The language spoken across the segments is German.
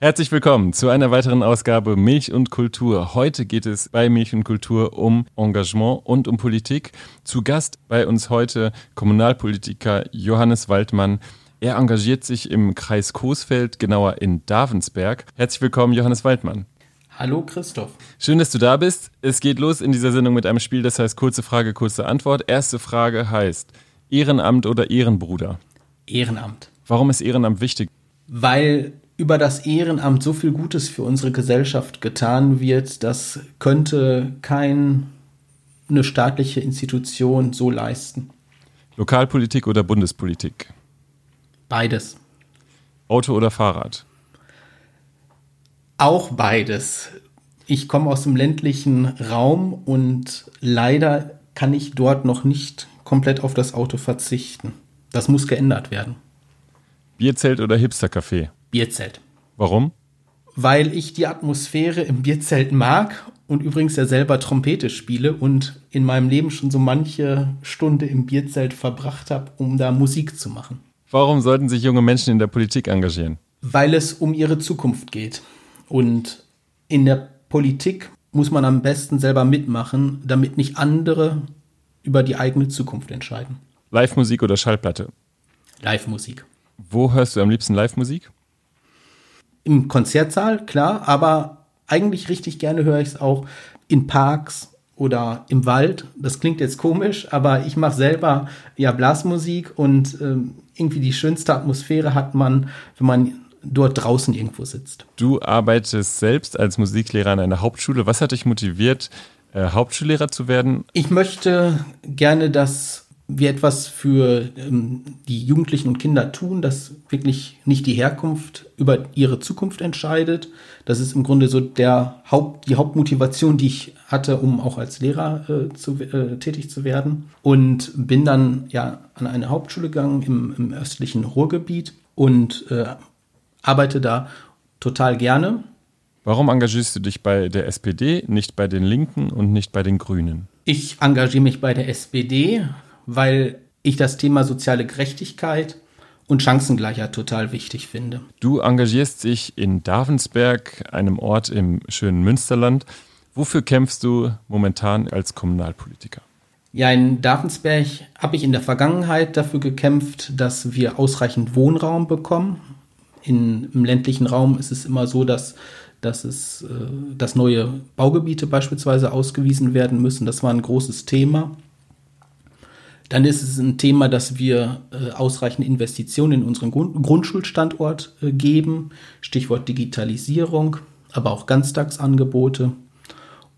Herzlich willkommen zu einer weiteren Ausgabe Milch und Kultur. Heute geht es bei Milch und Kultur um Engagement und um Politik. Zu Gast bei uns heute Kommunalpolitiker Johannes Waldmann. Er engagiert sich im Kreis Coesfeld, genauer in Davensberg. Herzlich willkommen, Johannes Waldmann. Hallo Christoph. Schön, dass du da bist. Es geht los in dieser Sendung mit einem Spiel, das heißt kurze Frage, kurze Antwort. Erste Frage heißt Ehrenamt oder Ehrenbruder? Ehrenamt. Warum ist Ehrenamt wichtig? Weil über das Ehrenamt so viel Gutes für unsere Gesellschaft getan wird, das könnte keine staatliche Institution so leisten. Lokalpolitik oder Bundespolitik? Beides. Auto oder Fahrrad? Auch beides. Ich komme aus dem ländlichen Raum und leider kann ich dort noch nicht komplett auf das Auto verzichten. Das muss geändert werden. Bierzelt oder Hipstercafé? Bierzelt. Warum? Weil ich die Atmosphäre im Bierzelt mag und übrigens ja selber Trompete spiele und in meinem Leben schon so manche Stunde im Bierzelt verbracht habe, um da Musik zu machen. Warum sollten sich junge Menschen in der Politik engagieren? Weil es um ihre Zukunft geht. Und in der Politik muss man am besten selber mitmachen, damit nicht andere über die eigene Zukunft entscheiden. Live-Musik oder Schallplatte? Live-Musik. Wo hörst du am liebsten Live-Musik? Im Konzertsaal, klar, aber eigentlich richtig gerne höre ich es auch in Parks oder im Wald. Das klingt jetzt komisch, aber ich mache selber ja Blasmusik und ähm, irgendwie die schönste Atmosphäre hat man, wenn man dort draußen irgendwo sitzt. Du arbeitest selbst als Musiklehrer an einer Hauptschule. Was hat dich motiviert, äh, Hauptschullehrer zu werden? Ich möchte gerne, dass wir etwas für ähm, die Jugendlichen und Kinder tun, dass wirklich nicht die Herkunft über ihre Zukunft entscheidet. Das ist im Grunde so der Haupt, die Hauptmotivation, die ich hatte, um auch als Lehrer äh, zu, äh, tätig zu werden. Und bin dann ja an eine Hauptschule gegangen im, im östlichen Ruhrgebiet und äh, arbeite da total gerne. Warum engagierst du dich bei der SPD, nicht bei den Linken und nicht bei den Grünen? Ich engagiere mich bei der SPD, weil ich das Thema soziale Gerechtigkeit und Chancengleichheit total wichtig finde. Du engagierst dich in Davensberg, einem Ort im schönen Münsterland. Wofür kämpfst du momentan als Kommunalpolitiker? Ja, in Davensberg habe ich in der Vergangenheit dafür gekämpft, dass wir ausreichend Wohnraum bekommen. In, Im ländlichen Raum ist es immer so, dass, dass, es, äh, dass neue Baugebiete beispielsweise ausgewiesen werden müssen. Das war ein großes Thema. Dann ist es ein Thema, dass wir äh, ausreichend Investitionen in unseren Grund Grundschulstandort äh, geben. Stichwort Digitalisierung, aber auch Ganztagsangebote.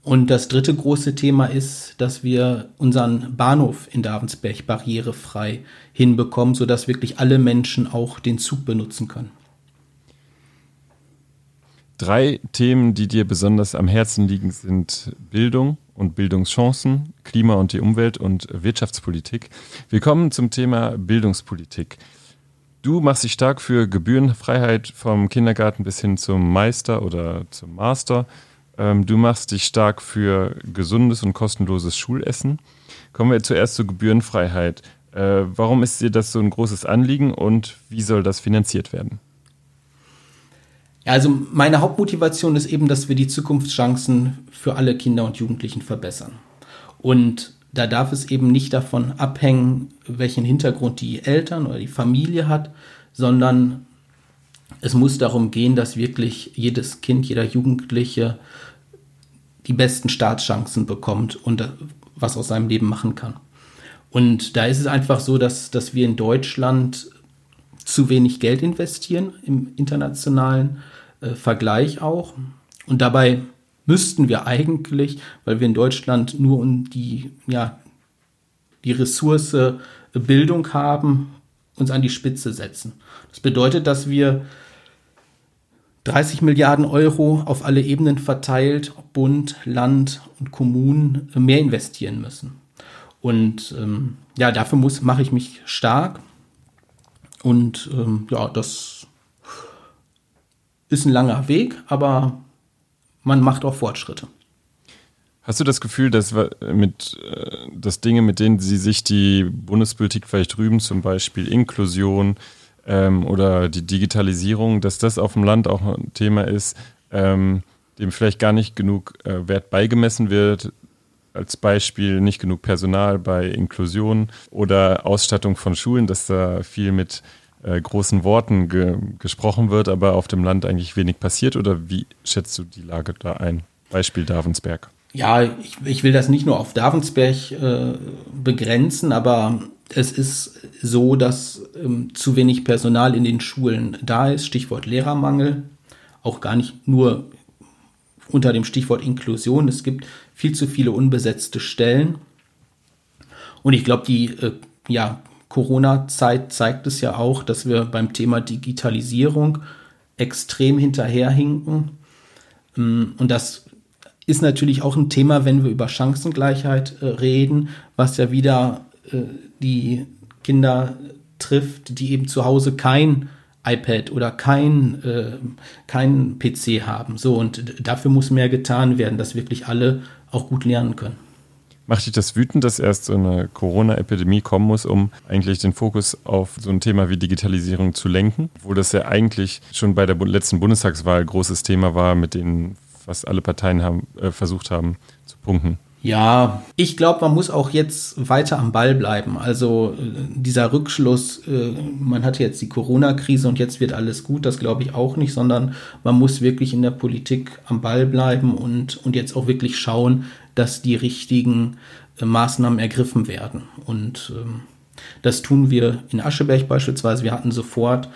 Und das dritte große Thema ist, dass wir unseren Bahnhof in Davensberg barrierefrei hinbekommen, sodass wirklich alle Menschen auch den Zug benutzen können. Drei Themen, die dir besonders am Herzen liegen, sind Bildung und Bildungschancen, Klima und die Umwelt und Wirtschaftspolitik. Wir kommen zum Thema Bildungspolitik. Du machst dich stark für Gebührenfreiheit vom Kindergarten bis hin zum Meister oder zum Master. Ähm, du machst dich stark für gesundes und kostenloses Schulessen. Kommen wir zuerst zur Gebührenfreiheit. Äh, warum ist dir das so ein großes Anliegen und wie soll das finanziert werden? Also meine Hauptmotivation ist eben, dass wir die Zukunftschancen für alle Kinder und Jugendlichen verbessern. Und da darf es eben nicht davon abhängen, welchen Hintergrund die Eltern oder die Familie hat, sondern es muss darum gehen, dass wirklich jedes Kind, jeder Jugendliche die besten Startchancen bekommt und was aus seinem Leben machen kann. Und da ist es einfach so, dass, dass wir in Deutschland zu wenig Geld investieren im internationalen äh, Vergleich auch. Und dabei müssten wir eigentlich, weil wir in Deutschland nur um die, ja, die Ressource äh, Bildung haben, uns an die Spitze setzen. Das bedeutet, dass wir 30 Milliarden Euro auf alle Ebenen verteilt, Bund, Land und Kommunen, äh, mehr investieren müssen. Und ähm, ja, dafür muss, mache ich mich stark. Und ähm, ja, das ist ein langer Weg, aber man macht auch Fortschritte. Hast du das Gefühl, dass, mit, äh, dass Dinge, mit denen sie sich die Bundespolitik vielleicht drüben, zum Beispiel Inklusion, ähm, oder die Digitalisierung, dass das auf dem Land auch ein Thema ist, ähm, dem vielleicht gar nicht genug äh, Wert beigemessen wird. Als Beispiel nicht genug Personal bei Inklusion oder Ausstattung von Schulen, dass da viel mit äh, großen Worten ge gesprochen wird, aber auf dem Land eigentlich wenig passiert. Oder wie schätzt du die Lage da ein? Beispiel Davensberg. Ja, ich, ich will das nicht nur auf Davensberg äh, begrenzen, aber es ist so, dass ähm, zu wenig Personal in den Schulen da ist. Stichwort Lehrermangel. Auch gar nicht nur unter dem Stichwort Inklusion. Es gibt viel zu viele unbesetzte Stellen. Und ich glaube, die äh, ja, Corona-Zeit zeigt es ja auch, dass wir beim Thema Digitalisierung extrem hinterherhinken. Ähm, und das ist natürlich auch ein Thema, wenn wir über Chancengleichheit äh, reden, was ja wieder äh, die Kinder trifft, die eben zu Hause kein iPad oder kein, äh, kein PC haben. So, und dafür muss mehr getan werden, dass wirklich alle auch gut lernen können. Macht dich das wütend, dass erst so eine Corona-Epidemie kommen muss, um eigentlich den Fokus auf so ein Thema wie Digitalisierung zu lenken? Wo das ja eigentlich schon bei der letzten Bundestagswahl großes Thema war, mit dem fast alle Parteien haben, äh, versucht haben zu punkten. Ja, ich glaube, man muss auch jetzt weiter am Ball bleiben. Also äh, dieser Rückschluss, äh, man hatte jetzt die Corona-Krise und jetzt wird alles gut, das glaube ich auch nicht, sondern man muss wirklich in der Politik am Ball bleiben und, und jetzt auch wirklich schauen, dass die richtigen äh, Maßnahmen ergriffen werden. Und ähm, das tun wir in Ascheberg beispielsweise. Wir hatten sofort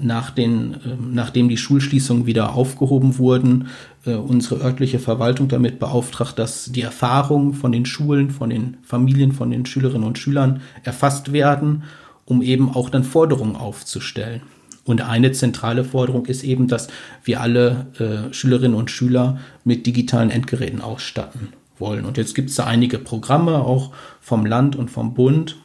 nach den, ähm, nachdem die Schulschließungen wieder aufgehoben wurden, äh, unsere örtliche Verwaltung damit beauftragt, dass die Erfahrungen von den Schulen, von den Familien, von den Schülerinnen und Schülern erfasst werden, um eben auch dann Forderungen aufzustellen. Und eine zentrale Forderung ist eben, dass wir alle äh, Schülerinnen und Schüler mit digitalen Endgeräten ausstatten wollen. Und jetzt gibt es da einige Programme auch vom Land und vom Bund,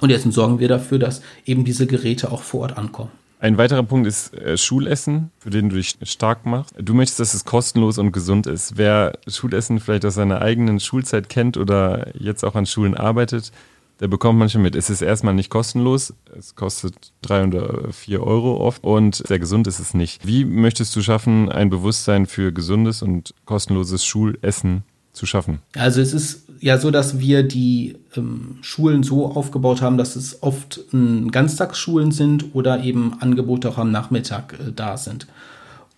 und jetzt sorgen wir dafür, dass eben diese Geräte auch vor Ort ankommen. Ein weiterer Punkt ist äh, Schulessen, für den du dich stark machst. Du möchtest, dass es kostenlos und gesund ist. Wer Schulessen vielleicht aus seiner eigenen Schulzeit kennt oder jetzt auch an Schulen arbeitet, der bekommt manchmal mit. Es ist erstmal nicht kostenlos. Es kostet drei oder vier Euro oft und sehr gesund ist es nicht. Wie möchtest du schaffen, ein Bewusstsein für gesundes und kostenloses Schulessen zu schaffen? Also es ist ja so, dass wir die ähm, Schulen so aufgebaut haben, dass es oft ähm, Ganztagsschulen sind oder eben Angebote auch am Nachmittag äh, da sind.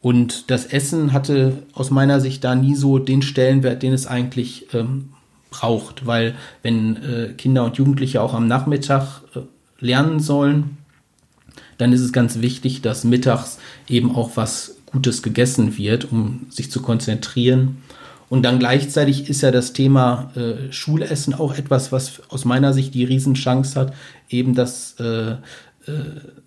Und das Essen hatte aus meiner Sicht da nie so den Stellenwert, den es eigentlich ähm, braucht, weil wenn äh, Kinder und Jugendliche auch am Nachmittag äh, lernen sollen, dann ist es ganz wichtig, dass mittags eben auch was Gutes gegessen wird, um sich zu konzentrieren. Und dann gleichzeitig ist ja das Thema äh, Schulessen auch etwas, was aus meiner Sicht die Riesenchance hat, eben das äh, äh,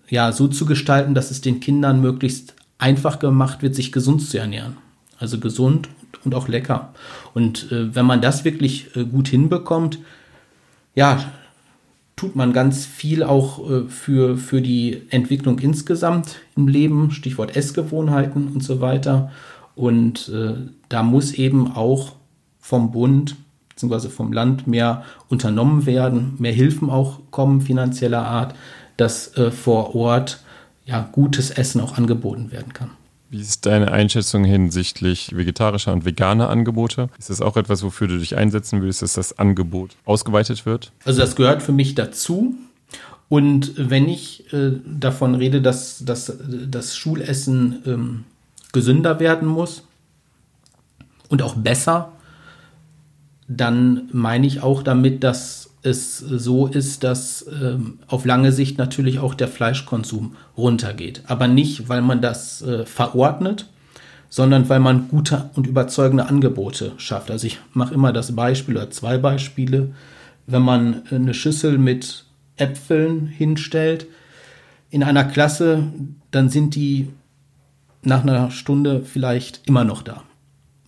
ja so zu gestalten, dass es den Kindern möglichst einfach gemacht wird, sich gesund zu ernähren. Also gesund und auch lecker. Und äh, wenn man das wirklich äh, gut hinbekommt, ja, tut man ganz viel auch äh, für, für die Entwicklung insgesamt im Leben, Stichwort Essgewohnheiten und so weiter. Und äh, da muss eben auch vom Bund bzw. vom Land mehr unternommen werden, mehr Hilfen auch kommen finanzieller Art, dass äh, vor Ort ja, gutes Essen auch angeboten werden kann. Wie ist deine Einschätzung hinsichtlich vegetarischer und veganer Angebote? Ist das auch etwas, wofür du dich einsetzen willst, dass das Angebot ausgeweitet wird? Also das gehört für mich dazu. Und wenn ich äh, davon rede, dass, dass das Schulessen ähm, gesünder werden muss und auch besser, dann meine ich auch damit, dass es so ist, dass ähm, auf lange Sicht natürlich auch der Fleischkonsum runtergeht. Aber nicht, weil man das äh, verordnet, sondern weil man gute und überzeugende Angebote schafft. Also ich mache immer das Beispiel oder zwei Beispiele. Wenn man eine Schüssel mit Äpfeln hinstellt in einer Klasse, dann sind die nach einer Stunde vielleicht immer noch da.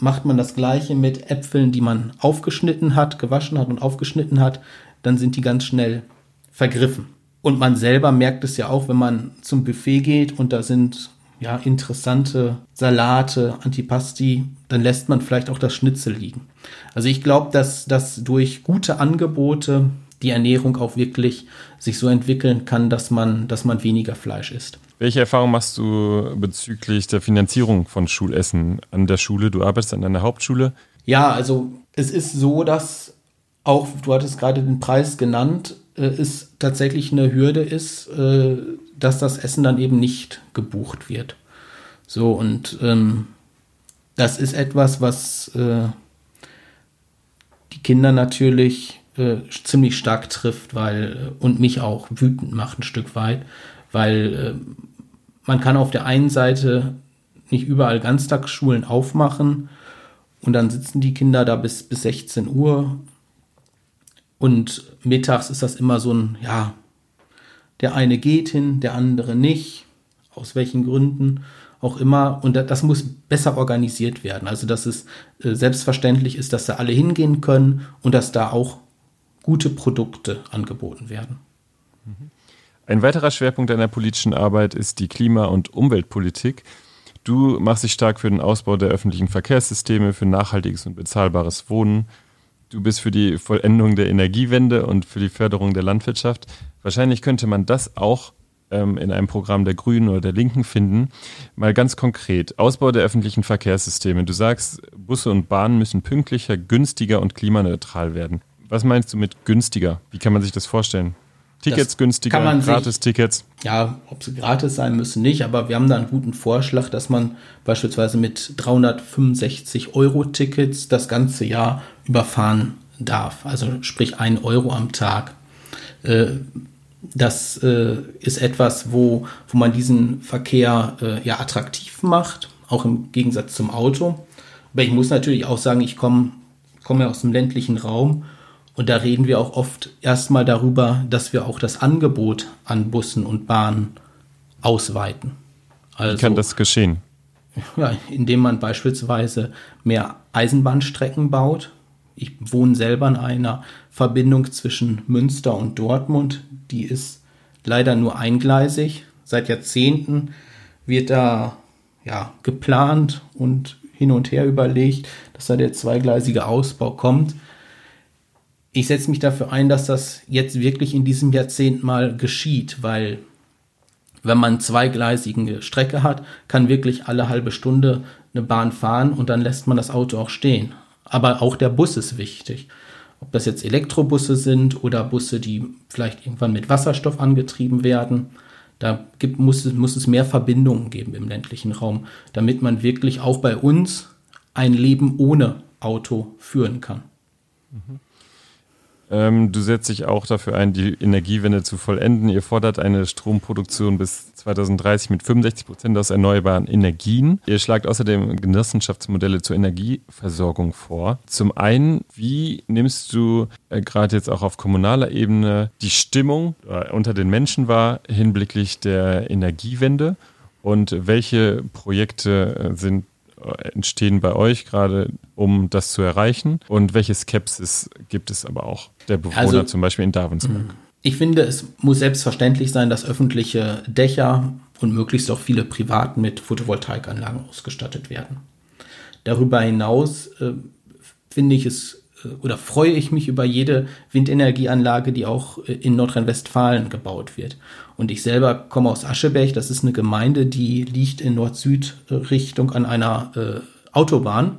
Macht man das gleiche mit Äpfeln, die man aufgeschnitten hat, gewaschen hat und aufgeschnitten hat, dann sind die ganz schnell vergriffen. Und man selber merkt es ja auch, wenn man zum Buffet geht und da sind ja interessante Salate, Antipasti, dann lässt man vielleicht auch das Schnitzel liegen. Also ich glaube, dass, dass durch gute Angebote die Ernährung auch wirklich sich so entwickeln kann, dass man, dass man weniger Fleisch isst. Welche Erfahrung machst du bezüglich der Finanzierung von Schulessen an der Schule? Du arbeitest an einer Hauptschule. Ja, also es ist so, dass auch, du hattest gerade den Preis genannt, äh, es tatsächlich eine Hürde ist, äh, dass das Essen dann eben nicht gebucht wird. So, und ähm, das ist etwas, was äh, die Kinder natürlich äh, ziemlich stark trifft, weil und mich auch wütend macht ein Stück weit, weil äh, man kann auf der einen Seite nicht überall Ganztagsschulen aufmachen und dann sitzen die Kinder da bis, bis 16 Uhr und mittags ist das immer so ein, ja, der eine geht hin, der andere nicht, aus welchen Gründen auch immer. Und das muss besser organisiert werden. Also, dass es äh, selbstverständlich ist, dass da alle hingehen können und dass da auch gute Produkte angeboten werden. Ein weiterer Schwerpunkt deiner politischen Arbeit ist die Klima- und Umweltpolitik. Du machst dich stark für den Ausbau der öffentlichen Verkehrssysteme, für nachhaltiges und bezahlbares Wohnen. Du bist für die Vollendung der Energiewende und für die Förderung der Landwirtschaft. Wahrscheinlich könnte man das auch ähm, in einem Programm der Grünen oder der Linken finden. Mal ganz konkret, Ausbau der öffentlichen Verkehrssysteme. Du sagst, Busse und Bahnen müssen pünktlicher, günstiger und klimaneutral werden. Was meinst du mit günstiger? Wie kann man sich das vorstellen? Tickets das günstiger, Gratis-Tickets? Ja, ob sie gratis sein müssen, nicht, aber wir haben da einen guten Vorschlag, dass man beispielsweise mit 365 Euro Tickets das ganze Jahr überfahren darf. Also sprich ein Euro am Tag. Äh, das äh, ist etwas, wo, wo man diesen Verkehr äh, ja attraktiv macht, auch im Gegensatz zum Auto. Aber ich muss natürlich auch sagen, ich komme komme aus dem ländlichen Raum und da reden wir auch oft erstmal darüber, dass wir auch das Angebot an Bussen und Bahnen ausweiten. Also, Wie kann das geschehen? Ja, indem man beispielsweise mehr Eisenbahnstrecken baut. Ich wohne selber in einer Verbindung zwischen Münster und Dortmund. Die ist leider nur eingleisig. Seit Jahrzehnten wird da ja, geplant und hin und her überlegt, dass da der zweigleisige Ausbau kommt ich setze mich dafür ein, dass das jetzt wirklich in diesem Jahrzehnt mal geschieht, weil wenn man zweigleisige Strecke hat, kann wirklich alle halbe Stunde eine Bahn fahren und dann lässt man das Auto auch stehen. Aber auch der Bus ist wichtig. Ob das jetzt Elektrobusse sind oder Busse, die vielleicht irgendwann mit Wasserstoff angetrieben werden, da gibt, muss, muss es mehr Verbindungen geben im ländlichen Raum, damit man wirklich auch bei uns ein Leben ohne Auto führen kann. Mhm. Ähm, du setzt dich auch dafür ein, die Energiewende zu vollenden. Ihr fordert eine Stromproduktion bis 2030 mit 65 Prozent aus erneuerbaren Energien. Ihr schlagt außerdem Genossenschaftsmodelle zur Energieversorgung vor. Zum einen, wie nimmst du äh, gerade jetzt auch auf kommunaler Ebene die Stimmung äh, unter den Menschen wahr hinblicklich der Energiewende? Und welche Projekte äh, sind entstehen bei euch gerade, um das zu erreichen? Und welche Skepsis gibt es aber auch der Bewohner also, zum Beispiel in Darwensburg? Ich finde, es muss selbstverständlich sein, dass öffentliche Dächer und möglichst auch viele privaten mit Photovoltaikanlagen ausgestattet werden. Darüber hinaus äh, finde ich es oder freue ich mich über jede Windenergieanlage, die auch äh, in Nordrhein-Westfalen gebaut wird. Und ich selber komme aus Ascheberg, das ist eine Gemeinde, die liegt in Nord-Süd-Richtung an einer äh, Autobahn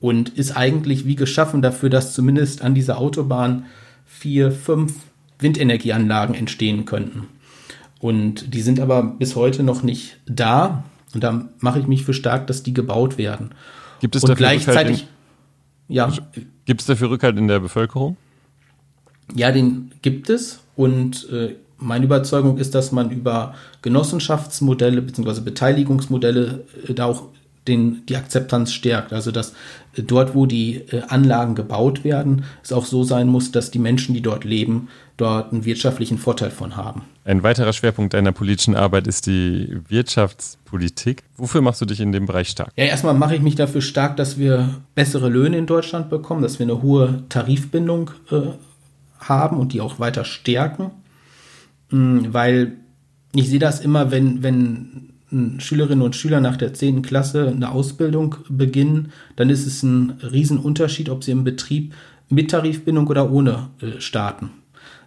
und ist eigentlich wie geschaffen dafür, dass zumindest an dieser Autobahn vier, fünf Windenergieanlagen entstehen könnten. Und die sind aber bis heute noch nicht da. Und da mache ich mich für stark, dass die gebaut werden. Gibt es und gleichzeitig, ja. Gibt es dafür Rückhalt in der Bevölkerung? Ja, den gibt es. Und äh, meine Überzeugung ist, dass man über Genossenschaftsmodelle bzw. Beteiligungsmodelle äh, da auch den, die Akzeptanz stärkt. Also dass äh, dort, wo die äh, Anlagen gebaut werden, es auch so sein muss, dass die Menschen, die dort leben, dort einen wirtschaftlichen Vorteil von haben. Ein weiterer Schwerpunkt deiner politischen Arbeit ist die Wirtschaftspolitik. Wofür machst du dich in dem Bereich stark? Ja, erstmal mache ich mich dafür stark, dass wir bessere Löhne in Deutschland bekommen, dass wir eine hohe Tarifbindung äh, haben und die auch weiter stärken. Mm, weil ich sehe das immer, wenn, wenn Schülerinnen und Schüler nach der 10. Klasse eine Ausbildung beginnen, dann ist es ein Riesenunterschied, ob sie im Betrieb mit Tarifbindung oder ohne äh, starten.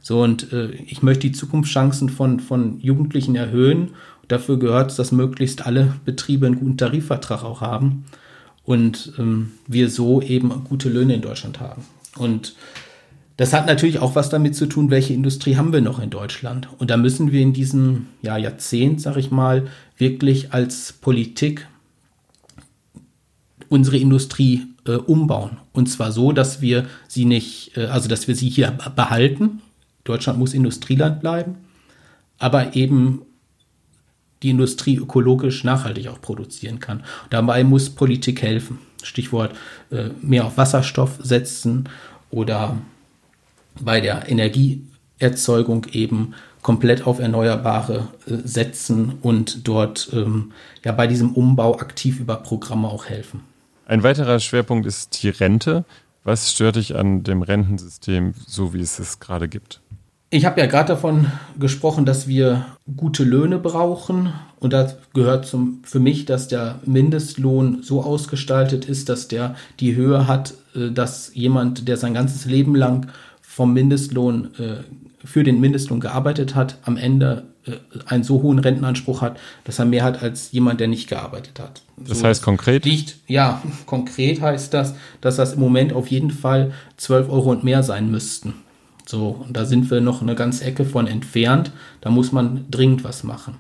So, und äh, ich möchte die Zukunftschancen von, von Jugendlichen erhöhen. Dafür gehört es, dass möglichst alle Betriebe einen guten Tarifvertrag auch haben und ähm, wir so eben gute Löhne in Deutschland haben. Und das hat natürlich auch was damit zu tun, welche Industrie haben wir noch in Deutschland. Und da müssen wir in diesem ja, Jahrzehnt, sag ich mal, wirklich als Politik unsere Industrie äh, umbauen. Und zwar so, dass wir sie nicht, äh, also dass wir sie hier behalten. Deutschland muss Industrieland bleiben, aber eben die Industrie ökologisch nachhaltig auch produzieren kann. Dabei muss Politik helfen. Stichwort äh, mehr auf Wasserstoff setzen oder bei der Energieerzeugung eben komplett auf Erneuerbare äh, setzen und dort ähm, ja bei diesem Umbau aktiv über Programme auch helfen. Ein weiterer Schwerpunkt ist die Rente. Was stört dich an dem Rentensystem, so wie es es gerade gibt? Ich habe ja gerade davon gesprochen, dass wir gute Löhne brauchen. Und da gehört zum, für mich, dass der Mindestlohn so ausgestaltet ist, dass der die Höhe hat, äh, dass jemand, der sein ganzes Leben lang vom Mindestlohn äh, für den Mindestlohn gearbeitet hat, am Ende äh, einen so hohen Rentenanspruch hat, dass er mehr hat als jemand, der nicht gearbeitet hat. Das so heißt konkret? Liegt, ja, konkret heißt das, dass das im Moment auf jeden Fall 12 Euro und mehr sein müssten. So, und da sind wir noch eine ganze Ecke von entfernt. Da muss man dringend was machen.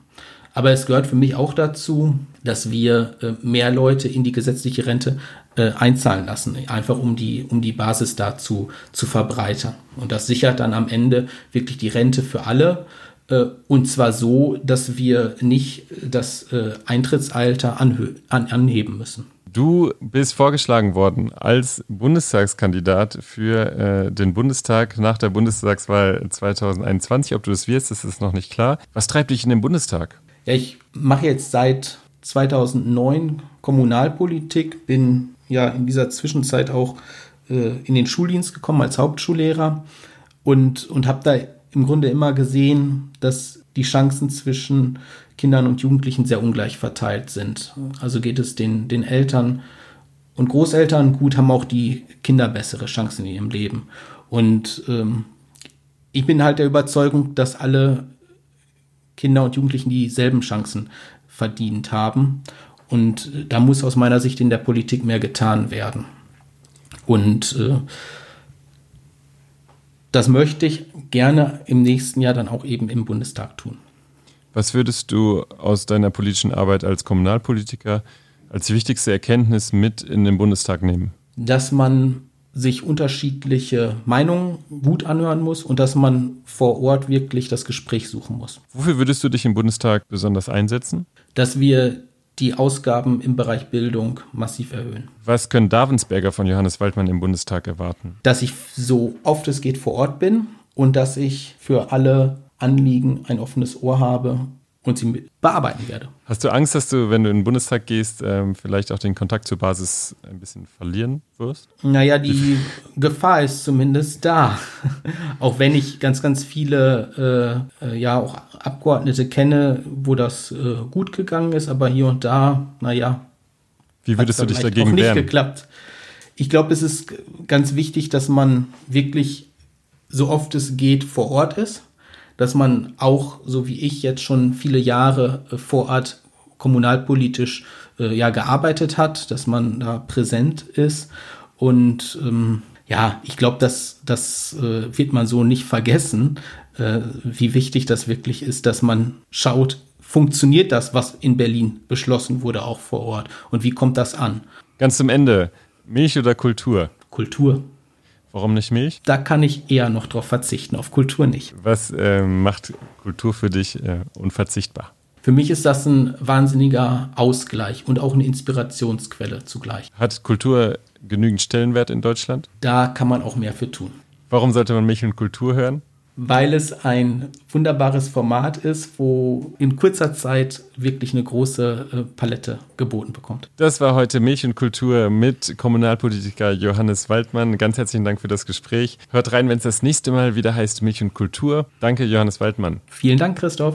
Aber es gehört für mich auch dazu, dass wir äh, mehr Leute in die gesetzliche Rente äh, einzahlen lassen, einfach um die, um die Basis dazu zu verbreitern. Und das sichert dann am Ende wirklich die Rente für alle. Äh, und zwar so, dass wir nicht das äh, Eintrittsalter an, anheben müssen. Du bist vorgeschlagen worden als Bundestagskandidat für äh, den Bundestag nach der Bundestagswahl 2021. Ob du das wirst, das ist noch nicht klar. Was treibt dich in den Bundestag? Ja, ich mache jetzt seit 2009 Kommunalpolitik, bin ja in dieser Zwischenzeit auch äh, in den Schuldienst gekommen als Hauptschullehrer und, und habe da im Grunde immer gesehen, dass die Chancen zwischen Kindern und Jugendlichen sehr ungleich verteilt sind. Also geht es den, den Eltern und Großeltern gut, haben auch die Kinder bessere Chancen in ihrem Leben. Und ähm, ich bin halt der Überzeugung, dass alle Kinder und Jugendlichen dieselben Chancen verdient haben. Und da muss aus meiner Sicht in der Politik mehr getan werden. Und äh, das möchte ich gerne im nächsten Jahr dann auch eben im Bundestag tun. Was würdest du aus deiner politischen Arbeit als Kommunalpolitiker als wichtigste Erkenntnis mit in den Bundestag nehmen? Dass man sich unterschiedliche Meinungen gut anhören muss und dass man vor Ort wirklich das Gespräch suchen muss. Wofür würdest du dich im Bundestag besonders einsetzen? Dass wir die Ausgaben im Bereich Bildung massiv erhöhen. Was können Davensberger von Johannes Waldmann im Bundestag erwarten? Dass ich so oft es geht vor Ort bin und dass ich für alle Anliegen ein offenes Ohr habe und sie bearbeiten werde. Hast du Angst, dass du, wenn du in den Bundestag gehst, ähm, vielleicht auch den Kontakt zur Basis ein bisschen verlieren wirst? Naja, die Gefahr ist zumindest da. auch wenn ich ganz, ganz viele, äh, äh, ja, auch Abgeordnete kenne, wo das äh, gut gegangen ist, aber hier und da, naja. Wie würdest du dich dagegen auch nicht wehren? geklappt. Ich glaube, es ist ganz wichtig, dass man wirklich so oft es geht vor Ort ist dass man auch, so wie ich jetzt schon viele Jahre äh, vor Ort kommunalpolitisch äh, ja gearbeitet hat, dass man da präsent ist und ähm, ja, ich glaube, das, das äh, wird man so nicht vergessen, äh, wie wichtig das wirklich ist, dass man schaut, funktioniert das, was in Berlin beschlossen wurde, auch vor Ort und wie kommt das an? Ganz zum Ende, Milch oder Kultur? Kultur. Warum nicht Milch? Da kann ich eher noch drauf verzichten, auf Kultur nicht. Was äh, macht Kultur für dich äh, unverzichtbar? Für mich ist das ein wahnsinniger Ausgleich und auch eine Inspirationsquelle zugleich. Hat Kultur genügend Stellenwert in Deutschland? Da kann man auch mehr für tun. Warum sollte man Milch und Kultur hören? Weil es ein wunderbares Format ist, wo in kurzer Zeit wirklich eine große äh, Palette geboten bekommt. Das war heute Milch und Kultur mit Kommunalpolitiker Johannes Waldmann. Ganz herzlichen Dank für das Gespräch. Hört rein, wenn es das nächste Mal wieder heißt Milch und Kultur. Danke, Johannes Waldmann. Vielen Dank, Christoph.